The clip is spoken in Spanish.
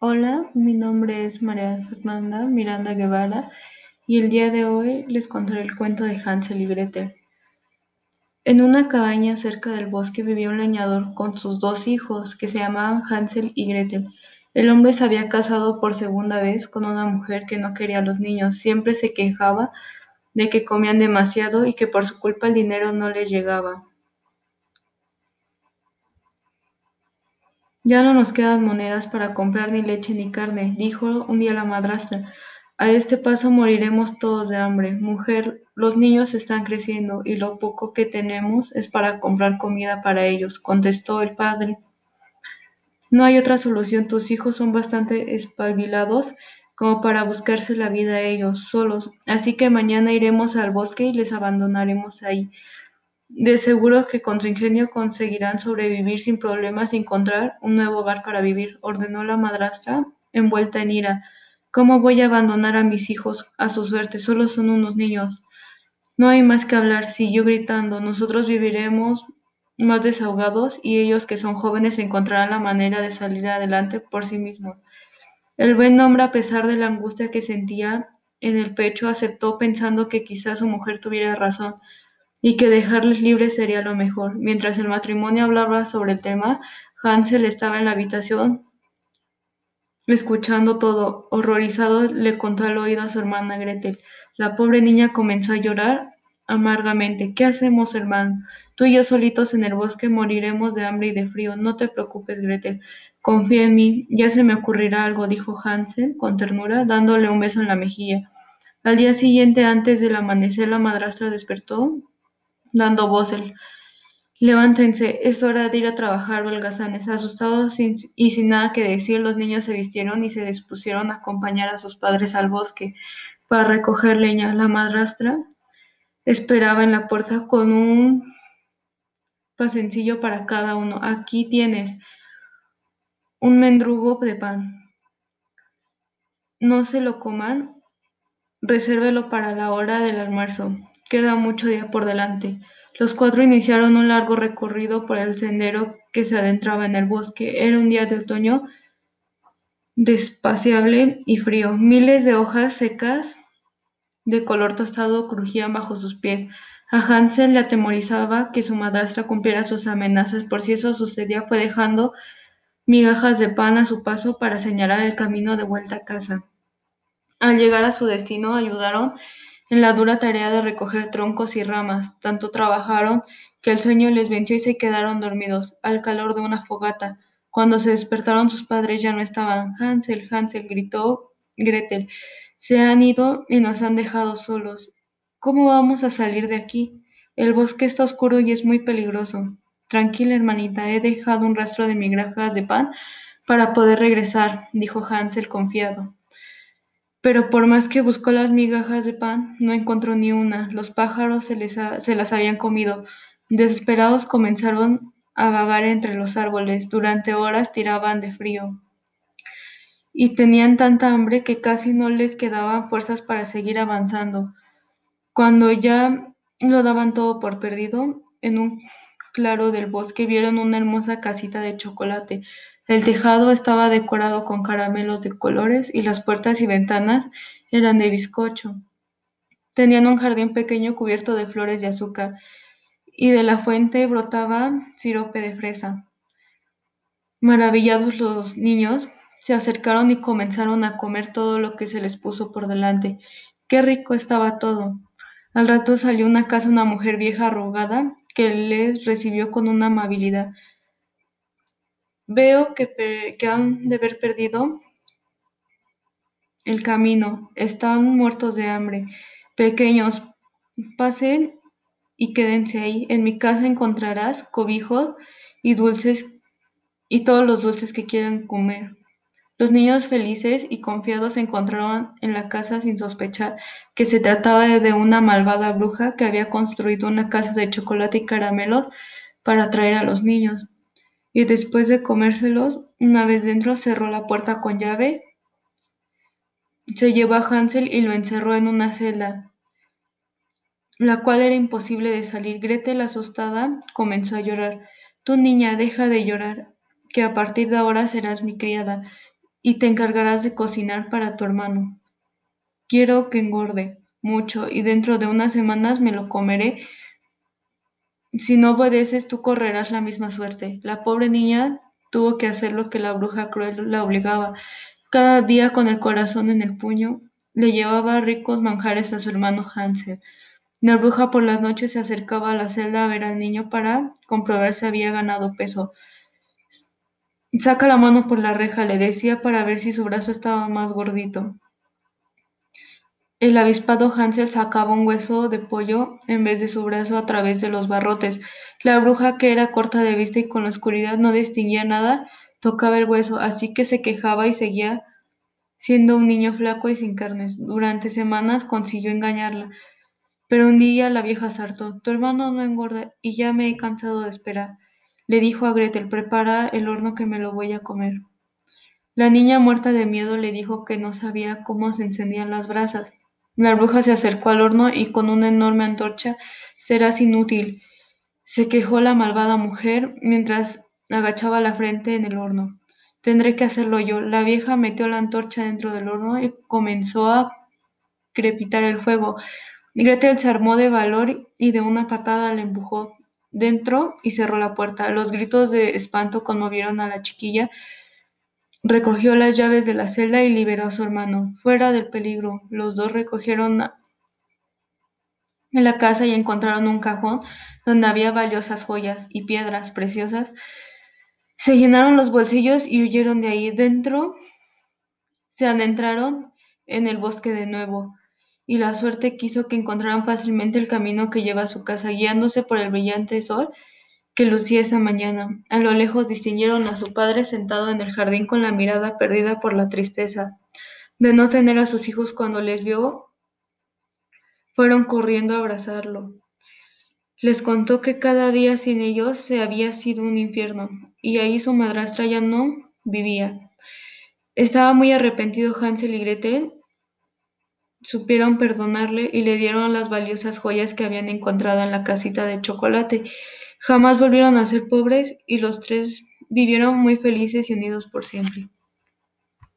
Hola, mi nombre es María Fernanda Miranda Guevara y el día de hoy les contaré el cuento de Hansel y Gretel. En una cabaña cerca del bosque vivía un leñador con sus dos hijos que se llamaban Hansel y Gretel. El hombre se había casado por segunda vez con una mujer que no quería a los niños. Siempre se quejaba de que comían demasiado y que por su culpa el dinero no les llegaba. Ya no nos quedan monedas para comprar ni leche ni carne, dijo un día la madrastra. A este paso moriremos todos de hambre. Mujer, los niños están creciendo y lo poco que tenemos es para comprar comida para ellos, contestó el padre. No hay otra solución, tus hijos son bastante espabilados como para buscarse la vida ellos solos, así que mañana iremos al bosque y les abandonaremos ahí. De seguro que con su ingenio conseguirán sobrevivir sin problemas y encontrar un nuevo hogar para vivir, ordenó la madrastra, envuelta en ira. ¿Cómo voy a abandonar a mis hijos a su suerte? Solo son unos niños. No hay más que hablar, siguió gritando. Nosotros viviremos más desahogados y ellos que son jóvenes encontrarán la manera de salir adelante por sí mismos. El buen hombre, a pesar de la angustia que sentía en el pecho, aceptó pensando que quizás su mujer tuviera razón y que dejarles libres sería lo mejor. Mientras el matrimonio hablaba sobre el tema, Hansel estaba en la habitación escuchando todo. Horrorizado le contó al oído a su hermana Gretel. La pobre niña comenzó a llorar amargamente. ¿Qué hacemos, hermano? Tú y yo solitos en el bosque moriremos de hambre y de frío. No te preocupes, Gretel. Confía en mí. Ya se me ocurrirá algo, dijo Hansel con ternura, dándole un beso en la mejilla. Al día siguiente, antes del amanecer, la madrastra despertó dando voces. Levántense, es hora de ir a trabajar, holgazanes. Asustados y sin nada que decir, los niños se vistieron y se dispusieron a acompañar a sus padres al bosque para recoger leña. La madrastra esperaba en la puerta con un pasencillo para cada uno. Aquí tienes un mendrugo de pan. No se lo coman, resérvelo para la hora del almuerzo. Queda mucho día por delante. Los cuatro iniciaron un largo recorrido por el sendero que se adentraba en el bosque. Era un día de otoño despaciable y frío. Miles de hojas secas de color tostado crujían bajo sus pies. A Hansel le atemorizaba que su madrastra cumpliera sus amenazas. Por si eso sucedía, fue dejando migajas de pan a su paso para señalar el camino de vuelta a casa. Al llegar a su destino, ayudaron en la dura tarea de recoger troncos y ramas. Tanto trabajaron que el sueño les venció y se quedaron dormidos, al calor de una fogata. Cuando se despertaron sus padres ya no estaban. Hansel, Hansel, gritó Gretel. Se han ido y nos han dejado solos. ¿Cómo vamos a salir de aquí? El bosque está oscuro y es muy peligroso. Tranquila, hermanita, he dejado un rastro de migajas de pan para poder regresar, dijo Hansel confiado. Pero por más que buscó las migajas de pan, no encontró ni una. Los pájaros se, se las habían comido. Desesperados comenzaron a vagar entre los árboles. Durante horas tiraban de frío. Y tenían tanta hambre que casi no les quedaban fuerzas para seguir avanzando. Cuando ya lo daban todo por perdido, en un claro del bosque vieron una hermosa casita de chocolate. El tejado estaba decorado con caramelos de colores y las puertas y ventanas eran de bizcocho. Tenían un jardín pequeño cubierto de flores de azúcar y de la fuente brotaba sirope de fresa. Maravillados los niños se acercaron y comenzaron a comer todo lo que se les puso por delante. Qué rico estaba todo. Al rato salió una casa una mujer vieja arrugada que les recibió con una amabilidad. Veo que, han de haber perdido el camino. Están muertos de hambre. Pequeños, pasen y quédense ahí. En mi casa encontrarás cobijos y dulces y todos los dulces que quieran comer. Los niños felices y confiados se encontraron en la casa sin sospechar que se trataba de una malvada bruja que había construido una casa de chocolate y caramelos para atraer a los niños y después de comérselos, una vez dentro cerró la puerta con llave, se llevó a Hansel y lo encerró en una celda, la cual era imposible de salir. Gretel, asustada, comenzó a llorar. Tu niña, deja de llorar, que a partir de ahora serás mi criada. y te encargarás de cocinar para tu hermano. Quiero que engorde mucho y dentro de unas semanas me lo comeré. Si no obedeces, tú correrás la misma suerte. La pobre niña tuvo que hacer lo que la bruja cruel la obligaba. Cada día con el corazón en el puño, le llevaba ricos manjares a su hermano Hansel. La bruja por las noches se acercaba a la celda a ver al niño para comprobar si había ganado peso. Saca la mano por la reja, le decía para ver si su brazo estaba más gordito. El avispado Hansel sacaba un hueso de pollo en vez de su brazo a través de los barrotes. La bruja, que era corta de vista y con la oscuridad no distinguía nada, tocaba el hueso, así que se quejaba y seguía siendo un niño flaco y sin carnes. Durante semanas consiguió engañarla. Pero un día la vieja sartó. Tu hermano no engorda y ya me he cansado de esperar. Le dijo a Gretel, prepara el horno que me lo voy a comer. La niña muerta de miedo le dijo que no sabía cómo se encendían las brasas. La bruja se acercó al horno y con una enorme antorcha serás inútil, se quejó la malvada mujer mientras agachaba la frente en el horno. Tendré que hacerlo yo. La vieja metió la antorcha dentro del horno y comenzó a crepitar el fuego. Gretel se armó de valor y de una patada le empujó dentro y cerró la puerta. Los gritos de espanto conmovieron a la chiquilla. Recogió las llaves de la celda y liberó a su hermano. Fuera del peligro, los dos recogieron en la casa y encontraron un cajón donde había valiosas joyas y piedras preciosas. Se llenaron los bolsillos y huyeron de ahí. Dentro se adentraron en el bosque de nuevo y la suerte quiso que encontraran fácilmente el camino que lleva a su casa, guiándose por el brillante sol que lucía esa mañana. A lo lejos distinguieron a su padre sentado en el jardín con la mirada perdida por la tristeza de no tener a sus hijos cuando les vio. Fueron corriendo a abrazarlo. Les contó que cada día sin ellos se había sido un infierno, y ahí su madrastra ya no vivía. Estaba muy arrepentido Hansel y Gretel supieron perdonarle y le dieron las valiosas joyas que habían encontrado en la casita de chocolate. Jamás volvieron a ser pobres y los tres vivieron muy felices y unidos por siempre.